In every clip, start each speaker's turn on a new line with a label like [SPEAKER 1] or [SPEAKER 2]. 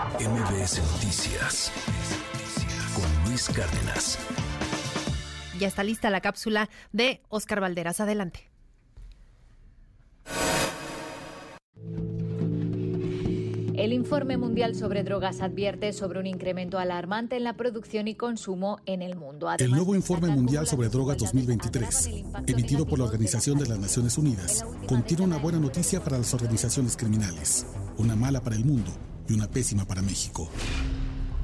[SPEAKER 1] MBS Noticias con Luis Cárdenas.
[SPEAKER 2] Ya está lista la cápsula de Oscar Valderas. Adelante.
[SPEAKER 3] El informe mundial sobre drogas advierte sobre un incremento alarmante en la producción y consumo en el mundo.
[SPEAKER 4] el nuevo informe mundial sobre drogas 2023, emitido por la Organización de las Naciones Unidas, contiene una buena noticia para las organizaciones criminales, una mala para el mundo y una pésima para México.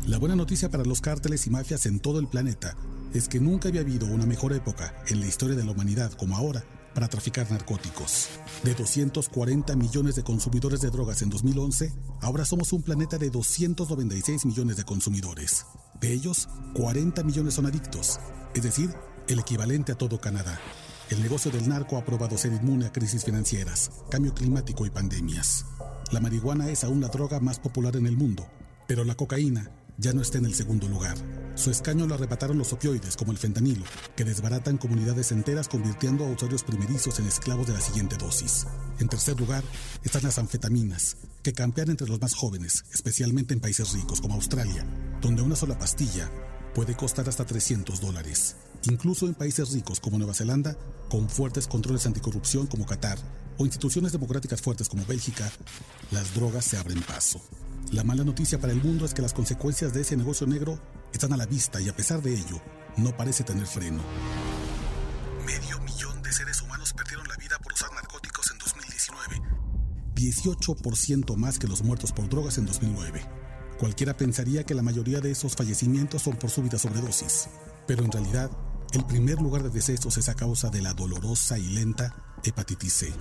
[SPEAKER 4] La buena noticia para los cárteles y mafias en todo el planeta es que nunca había habido una mejor época en la historia de la humanidad como ahora para traficar narcóticos. De 240 millones de consumidores de drogas en 2011, ahora somos un planeta de 296 millones de consumidores. De ellos, 40 millones son adictos, es decir, el equivalente a todo Canadá. El negocio del narco ha probado ser inmune a crisis financieras, cambio climático y pandemias. La marihuana es aún la droga más popular en el mundo, pero la cocaína ya no está en el segundo lugar. Su escaño lo arrebataron los opioides, como el fentanilo, que desbaratan comunidades enteras convirtiendo a usuarios primerizos en esclavos de la siguiente dosis. En tercer lugar, están las anfetaminas, que campean entre los más jóvenes, especialmente en países ricos como Australia, donde una sola pastilla puede costar hasta 300 dólares. Incluso en países ricos como Nueva Zelanda, con fuertes controles anticorrupción como Qatar, o instituciones democráticas fuertes como Bélgica, las drogas se abren paso. La mala noticia para el mundo es que las consecuencias de ese negocio negro están a la vista y a pesar de ello, no parece tener freno. Medio millón de seres humanos perdieron la vida por usar narcóticos en 2019. 18% más que los muertos por drogas en 2009. Cualquiera pensaría que la mayoría de esos fallecimientos son por súbita sobredosis, pero en realidad, el primer lugar de decesos es a causa de la dolorosa y lenta hepatitis C.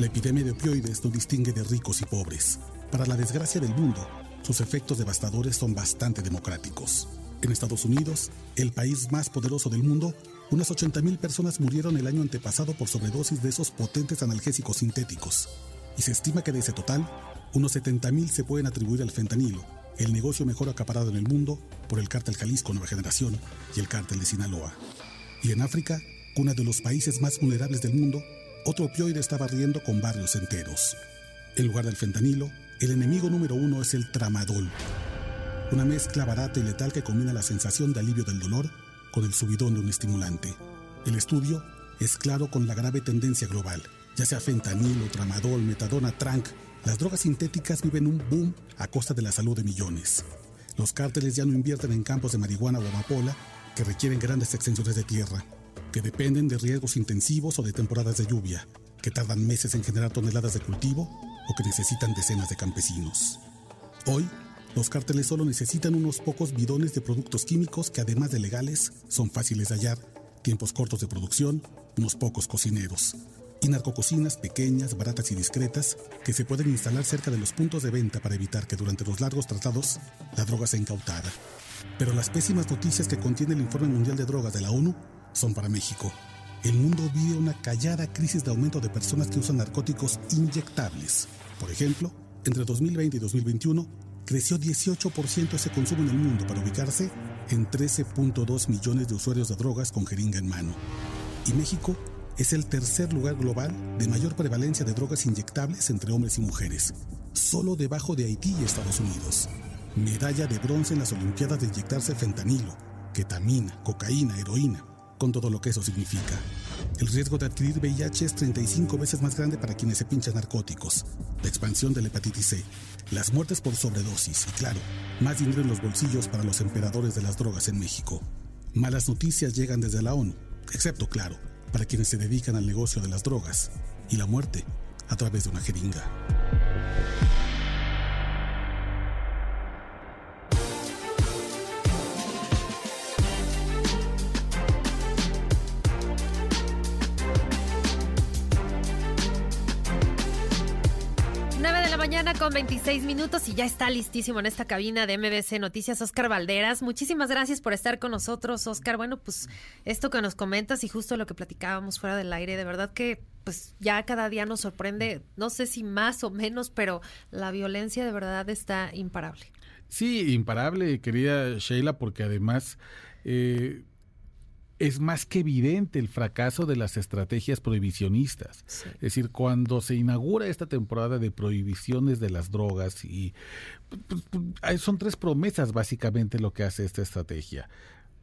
[SPEAKER 4] La epidemia de opioides no distingue de ricos y pobres. Para la desgracia del mundo, sus efectos devastadores son bastante democráticos. En Estados Unidos, el país más poderoso del mundo, unas 80.000 personas murieron el año antepasado por sobredosis de esos potentes analgésicos sintéticos. Y se estima que de ese total, unos 70.000 se pueden atribuir al fentanilo, el negocio mejor acaparado en el mundo por el cártel Jalisco Nueva Generación y el cártel de Sinaloa. Y en África, una de los países más vulnerables del mundo, otro opioide está barriendo con barrios enteros. En lugar del fentanilo, el enemigo número uno es el tramadol, una mezcla barata y letal que combina la sensación de alivio del dolor con el subidón de un estimulante. El estudio es claro con la grave tendencia global, ya sea fentanilo, tramadol, metadona, trank, las drogas sintéticas viven un boom a costa de la salud de millones. Los cárteles ya no invierten en campos de marihuana o amapola que requieren grandes extensiones de tierra, que dependen de riesgos intensivos o de temporadas de lluvia, que tardan meses en generar toneladas de cultivo o que necesitan decenas de campesinos. Hoy, los cárteles solo necesitan unos pocos bidones de productos químicos que además de legales, son fáciles de hallar, tiempos cortos de producción, unos pocos cocineros, y narcococinas pequeñas, baratas y discretas que se pueden instalar cerca de los puntos de venta para evitar que durante los largos tratados la droga sea incautada. Pero las pésimas noticias que contiene el Informe Mundial de Drogas de la ONU son para México el mundo vive una callada crisis de aumento de personas que usan narcóticos inyectables. Por ejemplo, entre 2020 y 2021 creció 18% ese consumo en el mundo para ubicarse en 13.2 millones de usuarios de drogas con jeringa en mano. Y México es el tercer lugar global de mayor prevalencia de drogas inyectables entre hombres y mujeres, solo debajo de Haití y Estados Unidos. Medalla de bronce en las Olimpiadas de inyectarse fentanilo, ketamina, cocaína, heroína con todo lo que eso significa. El riesgo de adquirir VIH es 35 veces más grande para quienes se pinchan narcóticos, la expansión de la hepatitis C, las muertes por sobredosis y, claro, más dinero en los bolsillos para los emperadores de las drogas en México. Malas noticias llegan desde la ONU, excepto, claro, para quienes se dedican al negocio de las drogas y la muerte a través de una jeringa.
[SPEAKER 2] Mañana con 26 minutos y ya está listísimo en esta cabina de MBC Noticias Oscar Valderas. Muchísimas gracias por estar con nosotros, Oscar. Bueno, pues esto que nos comentas y justo lo que platicábamos fuera del aire, de verdad que pues ya cada día nos sorprende, no sé si más o menos, pero la violencia de verdad está imparable.
[SPEAKER 5] Sí, imparable, querida Sheila, porque además... Eh,
[SPEAKER 4] es más que evidente el fracaso de las estrategias prohibicionistas. Es decir, cuando se inaugura esta temporada de prohibiciones de las drogas y pues, pues, son tres promesas básicamente lo que hace esta estrategia.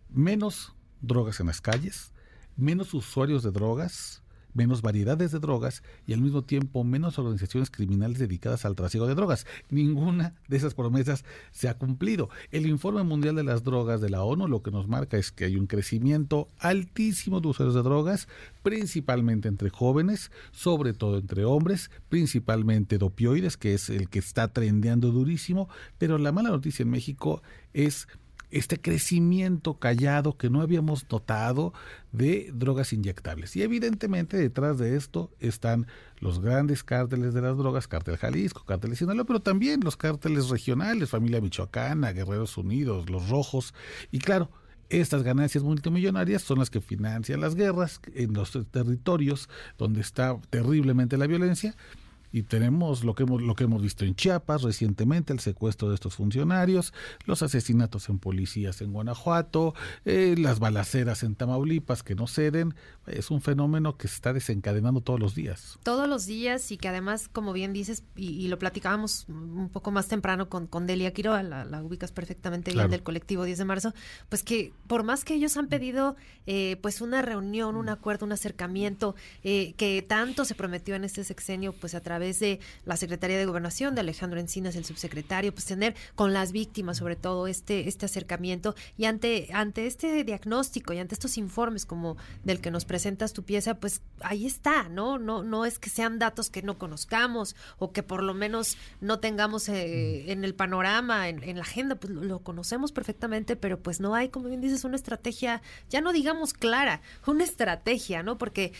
[SPEAKER 4] Menos drogas en las calles, menos usuarios de drogas, menos variedades de drogas y al mismo tiempo menos organizaciones criminales dedicadas al trasiego de drogas. Ninguna de esas promesas se ha cumplido. El informe mundial de las drogas de la ONU lo que nos marca es que hay un crecimiento altísimo de usuarios de drogas, principalmente entre jóvenes, sobre todo entre hombres, principalmente de opioides, que es el que está trendeando durísimo, pero la mala noticia en México es este crecimiento callado que no habíamos notado de drogas inyectables. Y evidentemente detrás de esto están los grandes cárteles de las drogas, cártel Jalisco, cártel Sinaloa, pero también los cárteles regionales, familia michoacana, Guerreros Unidos, los rojos. Y claro, estas ganancias multimillonarias son las que financian las guerras en los territorios donde está terriblemente la violencia y tenemos lo que hemos lo que hemos visto en Chiapas recientemente el secuestro de estos funcionarios los asesinatos en policías en Guanajuato eh, las balaceras en Tamaulipas que no ceden es un fenómeno que se está desencadenando todos los días.
[SPEAKER 2] Todos los días y que además como bien dices y, lo platicábamos un poco más temprano con, con Delia Quiroga la, ubicas perfectamente bien del colectivo 10 de marzo pues que por más que ellos han pedido eh, pues una reunión un acuerdo un acercamiento eh, que tanto se prometió en este sexenio pues a través través de la Secretaría de Gobernación, de Alejandro Encinas, el subsecretario, pues tener con las víctimas sobre todo este, este acercamiento y ante, ante este diagnóstico y ante estos informes como del que nos presentas tu pieza, pues ahí está, ¿no? No, no es que sean datos que no conozcamos o que por lo menos no tengamos eh, mm. en el panorama, en, en, la agenda, pues lo conocemos perfectamente, pero pues no hay, como bien dices, una estrategia, ya no digamos clara, una estrategia, ¿no? Porque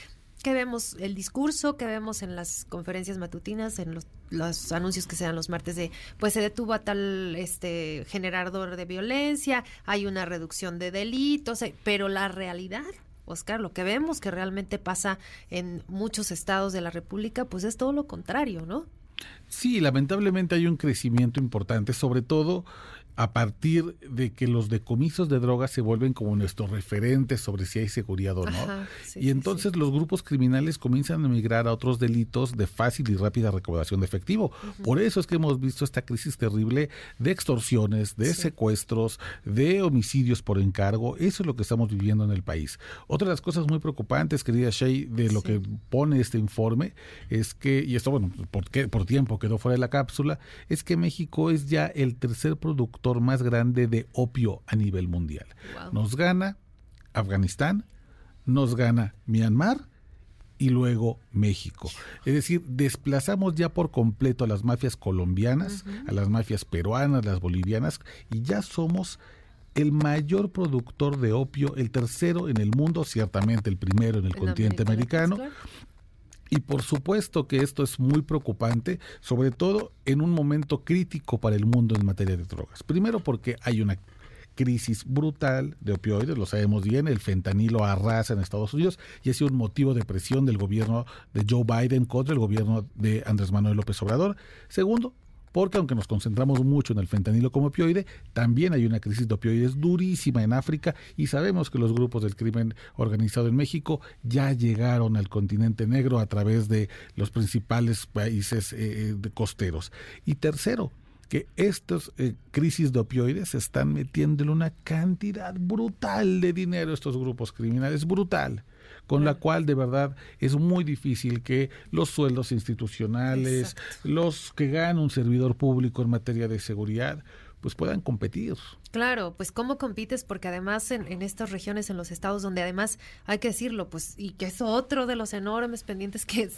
[SPEAKER 2] que vemos el discurso que vemos en las conferencias matutinas, en los, anuncios que se dan los martes de, pues se detuvo a tal este generador de violencia, hay una reducción de delitos, eh, pero la realidad Oscar, lo que vemos que realmente pasa en muchos estados de la República, pues es todo lo contrario, ¿no?
[SPEAKER 4] Sí, lamentablemente hay un crecimiento importante, sobre todo a partir de que los decomisos de drogas se vuelven como nuestros referentes sobre si hay seguridad o no. y entonces los grupos criminales comienzan a migrar a otros delitos de fácil y rápida recaudación de efectivo. Por eso es que hemos visto esta crisis terrible de extorsiones, de secuestros, de homicidios por encargo. Eso es lo que estamos viviendo en el país. Otra de las cosas muy preocupantes, querida Shay, de lo que pone este informe es que, y esto, bueno, por, por tiempo quedó fuera de la cápsula, es que México es ya el tercer productor más grande de opio a nivel mundial. Nos gana Afganistán, nos gana Myanmar y luego México. Es decir, desplazamos ya por completo a las mafias colombianas, a las mafias peruanas, las bolivianas, y ya somos el mayor productor de opio, el tercero en el mundo, ciertamente el primero en el continente americano, y por supuesto que esto es muy preocupante, sobre todo en un momento crítico para el mundo en materia de drogas. Primero porque hay una crisis brutal de opioides, lo sabemos bien, el fentanilo arrasa en Estados Unidos y ha sido un motivo de presión del gobierno de Joe Biden contra el gobierno de Andrés Manuel López Obrador. Segundo, porque aunque nos concentramos mucho en el fentanilo como opioide, también hay una crisis de opioides durísima en África y sabemos que los grupos del crimen organizado en México ya llegaron al continente negro a través de los principales países eh, eh, costeros. Y tercero, que estas eh, crisis de opioides están metiéndole una cantidad brutal de dinero a estos grupos criminales, brutal con la cual de verdad es muy difícil que los sueldos institucionales, los que gana un servidor público en materia de seguridad, pues puedan competir.
[SPEAKER 2] Claro, pues cómo compites, porque además en, estas regiones, en los estados donde además hay que decirlo, pues y que es otro de los enormes pendientes que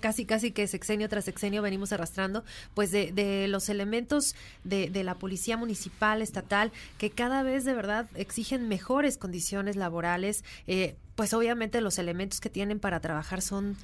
[SPEAKER 2] casi casi que sexenio tras sexenio venimos arrastrando, pues de, de los elementos de, de, la policía municipal, estatal, que cada vez de verdad exigen mejores condiciones laborales, eh, pues obviamente los elementos que tienen para trabajar son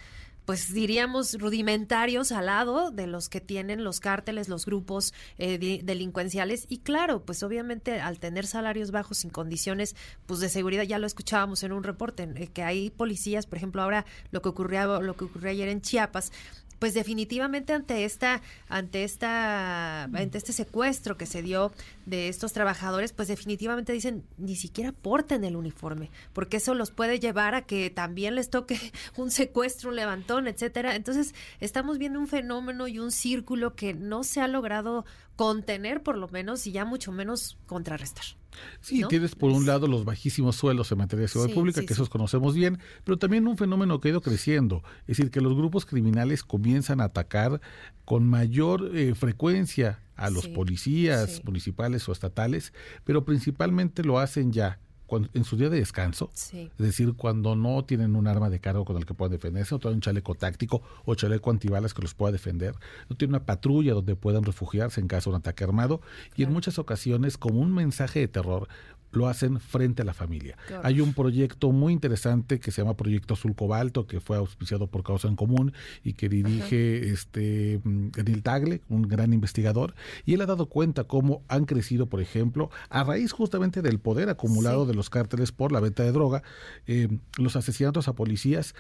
[SPEAKER 2] pues diríamos rudimentarios al lado de los que tienen los cárteles, los grupos eh, delincuenciales. Y claro, pues obviamente al tener salarios bajos sin condiciones pues de seguridad, ya lo escuchábamos en un reporte, eh, que hay policías, por ejemplo, ahora lo que ocurrió lo que ocurrió ayer en Chiapas, pues definitivamente ante esta, ante esta, ante este secuestro que se dio de estos trabajadores, pues definitivamente dicen ni siquiera porten el uniforme, porque eso los puede llevar a que también les toque un secuestro, un levantón, etcétera. Entonces, estamos viendo un fenómeno y un círculo que no se ha logrado contener por lo menos y ya mucho menos contrarrestar.
[SPEAKER 4] Sí, tienes por un lado los bajísimos suelos en materia de seguridad pública, que esos conocemos bien, pero también un fenómeno que ha ido creciendo, es decir, que los grupos criminales comienzan a atacar con mayor eh, frecuencia a los policías municipales o estatales, pero principalmente lo hacen ya en su día de descanso, es decir, cuando no tienen un arma de cargo con el que puedan defenderse, no tienen un chaleco táctico o chaleco antibalas que los pueda defender, no tienen una patrulla donde puedan refugiarse en caso de un ataque armado. Y en muchas ocasiones como un mensaje de terror lo hacen frente a la familia. Hay un proyecto muy interesante que se llama Proyecto Azul Cobalto, que fue auspiciado por Causa en Común y que dirige este Daniel Tagle, un gran investigador, y él ha dado cuenta cómo han crecido, por ejemplo, a raíz justamente del poder acumulado de los cárteles por la venta de droga, eh, los asesinatos a policías,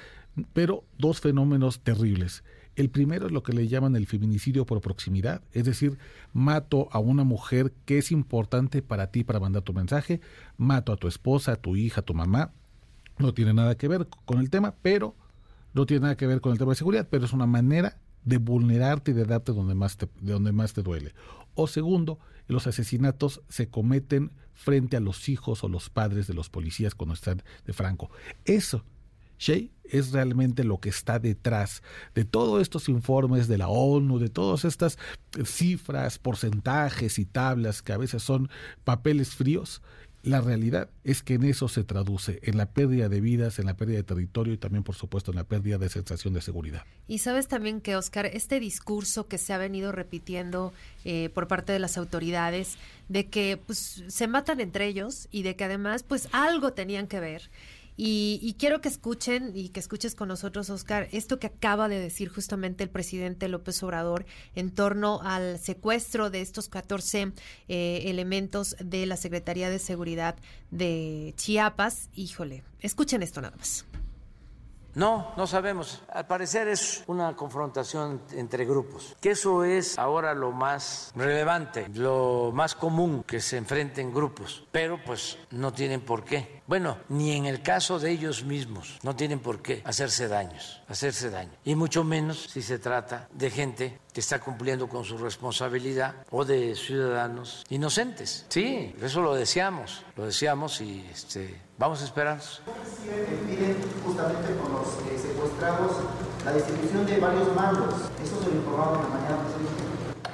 [SPEAKER 4] pero dos fenómenos terribles el primero es lo que le llaman el feminicidio por proximidad, es decir, mato a una mujer que es importante para ti para mandar tu mensaje, mato a tu esposa, a tu hija, a tu mamá. No tiene nada que ver con el tema, pero no tiene nada que ver con el tema de seguridad, pero es una manera de vulnerarte y de darte donde más te, de donde más te duele. O segundo, los asesinatos se cometen frente a los hijos o los padres de los policías cuando están de Franco. Eso Shea es realmente lo que está detrás de todos estos informes de la ONU, de todas estas cifras, porcentajes y tablas que a veces son papeles fríos. La realidad es que en eso se traduce, en la pérdida de vidas, en la pérdida de territorio y también, por supuesto, en la pérdida de sensación de seguridad.
[SPEAKER 2] Y sabes también que, Oscar, este discurso que se ha venido repitiendo eh, por parte de las autoridades, de que pues, se matan entre ellos y de que además pues algo tenían que ver y, quiero que escuchen y que escuches con nosotros, Oscar, esto que acaba de decir justamente el presidente López Obrador en torno al secuestro de estos 14 eh, elementos de la Secretaría de Seguridad de Chiapas. Híjole, escuchen esto nada más.
[SPEAKER 6] No, no sabemos. Al parecer es una confrontación entre grupos, que eso es ahora lo más relevante, lo más común que se enfrenten grupos, pero pues no tienen por qué. Bueno, ni en el caso de ellos mismos, no tienen por qué hacerse daños, hacerse daño. Y mucho menos si se trata de gente que está cumpliendo con su responsabilidad o de ciudadanos inocentes. Sí, eso lo decíamos, lo decíamos y este, vamos a esperar.
[SPEAKER 7] piden justamente con los eh, secuestrados la distribución de varios mandos. ¿Eso se lo informaron la mañana?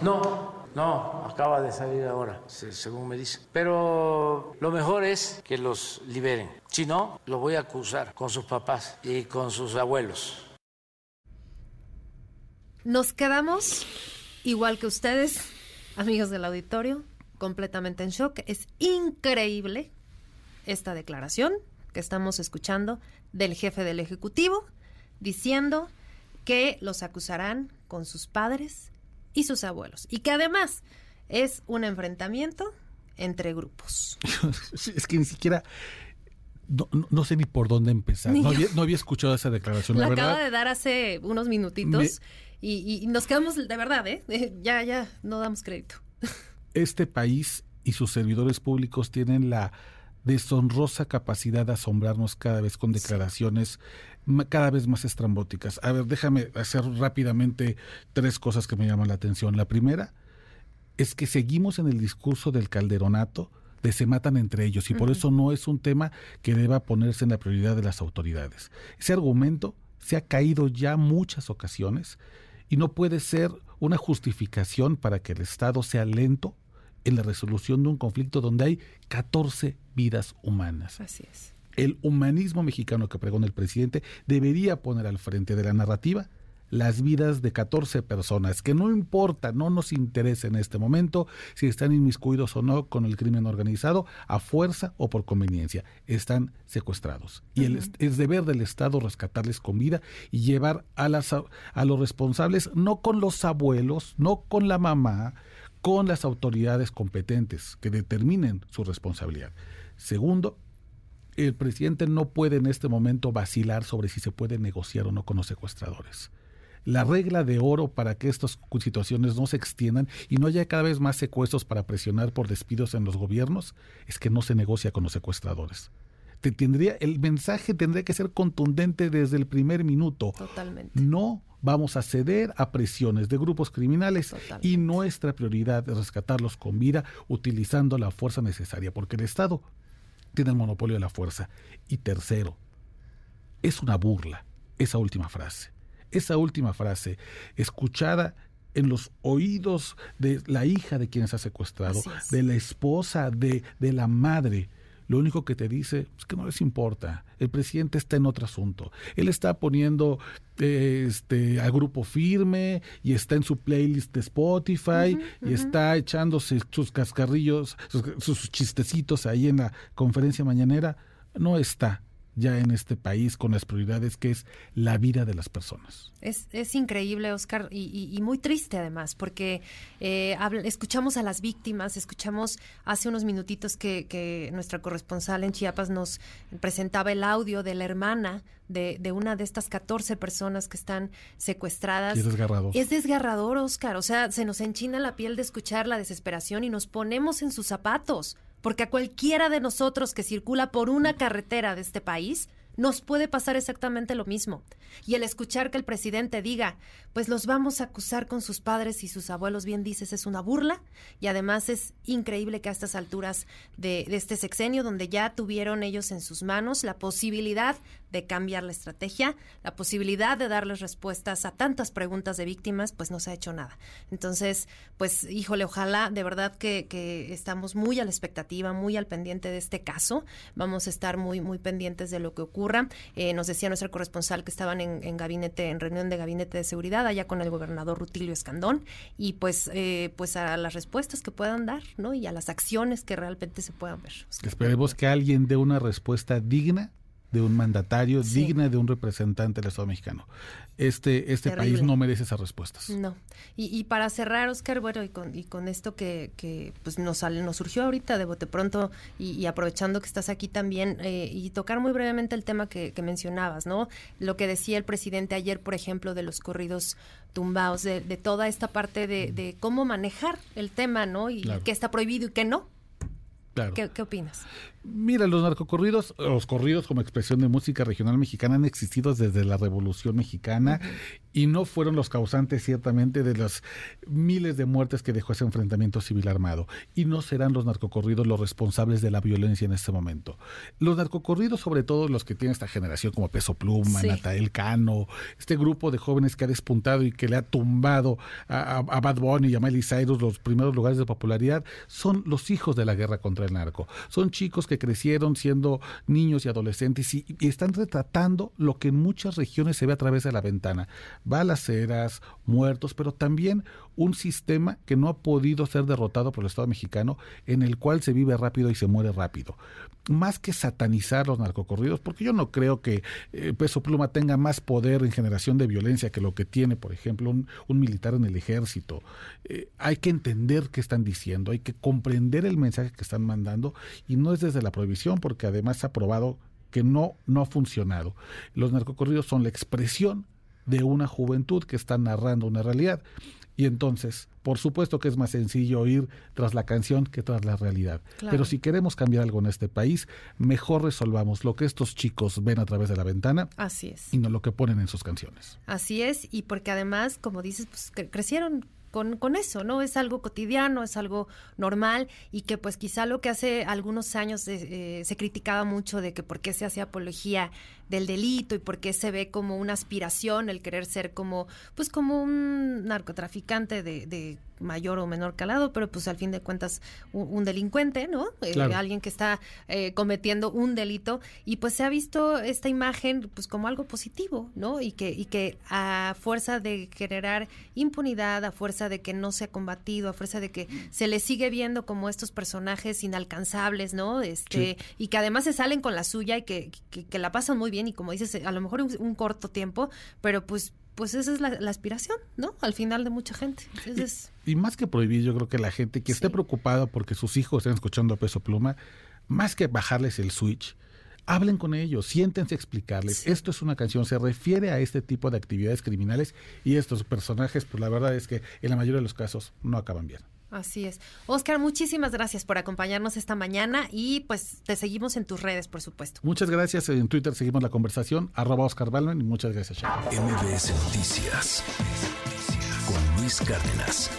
[SPEAKER 6] No, no, acaba de salir ahora, según me dicen. Pero lo mejor es que los liberen. Si no, los voy a acusar con sus papás y con sus abuelos.
[SPEAKER 2] Nos quedamos, igual que ustedes, amigos del auditorio, completamente en shock. Es increíble esta declaración que estamos escuchando del jefe del Ejecutivo diciendo que los acusarán con sus padres y sus abuelos y que además es un enfrentamiento entre grupos.
[SPEAKER 4] es que ni siquiera no, sé ni por dónde empezar. No había, escuchado esa declaración.
[SPEAKER 2] La,
[SPEAKER 4] la
[SPEAKER 2] acaba de dar hace unos minutitos y, nos quedamos de verdad, ¿eh? Ya, ya, no damos crédito.
[SPEAKER 4] Este país y sus servidores públicos tienen la deshonrosa capacidad de asombrarnos cada vez con declaraciones cada vez más estrambóticas. A ver, déjame hacer rápidamente tres cosas que me llaman la atención. La primera es que seguimos en el discurso del calderonato, de se matan entre ellos y por eso no es un tema que deba ponerse en la prioridad de las autoridades. Ese argumento se ha caído ya muchas ocasiones y no puede ser una justificación para que el Estado sea lento en la resolución de un conflicto donde hay 14 vidas humanas.
[SPEAKER 2] Así es.
[SPEAKER 4] El humanismo mexicano que pregona el presidente debería poner al frente de la narrativa las vidas de 14 personas, que no importa, no nos interesa en este momento si están inmiscuidos o no con el crimen organizado, a fuerza o por conveniencia, están secuestrados. Y el, es deber del Estado rescatarles con vida y llevar a, las, a los responsables, no con los abuelos, no con la mamá, con las autoridades competentes que determinen su responsabilidad. Segundo, el presidente no puede en este momento vacilar sobre si se puede negociar o no con los secuestradores la regla de oro para que estas situaciones no se extiendan y no haya cada vez más secuestros para presionar por despidos en los gobiernos es que no se negocia con los secuestradores. Te tendría, el mensaje tendría que ser contundente desde el primer minuto.
[SPEAKER 2] Totalmente.
[SPEAKER 4] No vamos a ceder a presiones de grupos criminales y nuestra prioridad es rescatarlos con vida utilizando la fuerza necesaria, porque el Estado tiene el monopolio de la fuerza. Y tercero, es una burla esa última frase. Esa última frase, escuchada en los oídos de la hija de quien se ha secuestrado, de la esposa, de, de la madre, lo único que te dice es que no les importa. El presidente está en otro asunto. Él está poniendo eh, este al grupo firme y está en su playlist de Spotify y está echándose sus cascarrillos, sus chistecitos ahí en la conferencia mañanera. No está ya en este país con las prioridades que es la vida de las personas.
[SPEAKER 2] Es, es increíble, Oscar, y, muy triste además, porque eh, escuchamos a las víctimas, escuchamos hace unos minutitos que, que, nuestra corresponsal en Chiapas nos presentaba el audio de la hermana de, de una de estas 14 personas que están secuestradas.
[SPEAKER 4] es desgarrador.
[SPEAKER 2] Es desgarrador, Oscar, o sea, se nos enchina la piel de escuchar la desesperación y nos ponemos en sus zapatos porque a cualquiera de nosotros que circula por una carretera de este país nos puede pasar exactamente lo mismo. Y el escuchar que el presidente diga, pues los vamos a acusar con sus padres y sus abuelos, bien dices, es una burla. Y además es increíble que a estas alturas de, este sexenio, donde ya tuvieron ellos en sus manos la posibilidad de cambiar la estrategia, la posibilidad de darles respuestas a tantas preguntas de víctimas, pues no se ha hecho nada. Entonces, pues híjole, ojalá de verdad que, que estamos muy a la expectativa, muy al pendiente de este caso. Vamos a estar muy, muy pendientes de lo que Eh, nos decía nuestra corresponsal que estaban en, gabinete, en reunión de gabinete de seguridad allá con el gobernador Rutilio Escandón y pues, eh, pues a las respuestas que puedan dar, ¿no? Y a las acciones que realmente se puedan ver.
[SPEAKER 4] Esperemos que alguien dé una respuesta digna de un mandatario, digna de un representante del Estado mexicano. Este, este país no merece esas respuestas.
[SPEAKER 2] No. Y, para cerrar, Oscar, bueno, y con, y con esto que, que pues nos, nos surgió ahorita de bote pronto y, aprovechando que estás aquí también, eh, y tocar muy brevemente el tema que, mencionabas, ¿no? Lo que decía el presidente ayer, por ejemplo, de los corridos tumbados, de, toda esta parte de, de, cómo manejar el tema, ¿no? Y qué está prohibido y qué no.
[SPEAKER 4] Claro.
[SPEAKER 2] ¿Qué, ¿Qué, opinas?
[SPEAKER 4] Mira, los narcocorridos, los corridos como expresión de música regional mexicana han existido desde la Revolución Mexicana y no fueron los causantes ciertamente de las miles de muertes que dejó ese enfrentamiento civil armado. Y no serán los narcocorridos los responsables de la violencia en este momento. Los narcocorridos, sobre todo los que tiene esta generación como Peso Pluma, Natael Cano, este grupo de jóvenes que ha despuntado y que le ha tumbado a, Bad Bunny y a Miley Cyrus los primeros lugares de popularidad, son los hijos de la guerra contra el narco. Son chicos que crecieron siendo niños y adolescentes y, están retratando lo que en muchas regiones se ve a través de la ventana. Balaceras, muertos, pero también un sistema que no ha podido ser derrotado por el Estado mexicano, en el cual se vive rápido y se muere rápido. Más que satanizar los narcocorridos, porque yo no creo que eh, Peso Pluma tenga más poder en generación de violencia que lo que tiene, por ejemplo, un, militar en el ejército. Eh, hay que entender qué están diciendo, hay que comprender el mensaje que están mandando, y no es desde la prohibición, porque además ha probado que no, no ha funcionado. Los narcocorridos son la expresión de una juventud que está narrando una realidad. Y entonces, por supuesto que es más sencillo ir tras la canción que tras la realidad. Pero si queremos cambiar algo en este país, mejor resolvamos lo que estos chicos ven a través de la ventana.
[SPEAKER 2] Así es.
[SPEAKER 4] Y no lo que ponen en sus canciones.
[SPEAKER 2] Así es, y porque además, como dices, pues crecieron con, con, eso, ¿no? Es algo cotidiano, es algo normal y que pues quizá lo que hace algunos años eh, se criticaba mucho de que por qué se hace apología del delito y por qué se ve como una aspiración el querer ser como, pues como un narcotraficante de, de mayor o menor calado, pero pues al fin de cuentas un, delincuente, ¿no? Eh, alguien que está eh, cometiendo un delito y pues se ha visto esta imagen pues como algo positivo, ¿no? Y que, y que a fuerza de generar impunidad, a fuerza de que no se ha combatido, a fuerza de que se le sigue viendo como estos personajes inalcanzables, ¿no? Este, y que además se salen con la suya y que, que la pasan muy bien y como dices, a lo mejor un, corto tiempo, pero pues pues esa es la, aspiración, ¿no? Al final de mucha gente.
[SPEAKER 4] y, más que prohibir, yo creo que la gente que esté preocupada porque sus hijos estén escuchando a peso pluma, más que bajarles el switch, hablen con ellos, siéntense a explicarles. Esto es una canción, se refiere a este tipo de actividades criminales y estos personajes, pues la verdad es que en la mayoría de los casos no acaban bien.
[SPEAKER 2] Así es. Oscar, muchísimas gracias por acompañarnos esta mañana y pues te seguimos en tus redes, por supuesto.
[SPEAKER 4] Muchas gracias. En Twitter seguimos la conversación, arroba Oscar Balmen y muchas gracias.
[SPEAKER 8] MBS Noticias con Luis Cárdenas.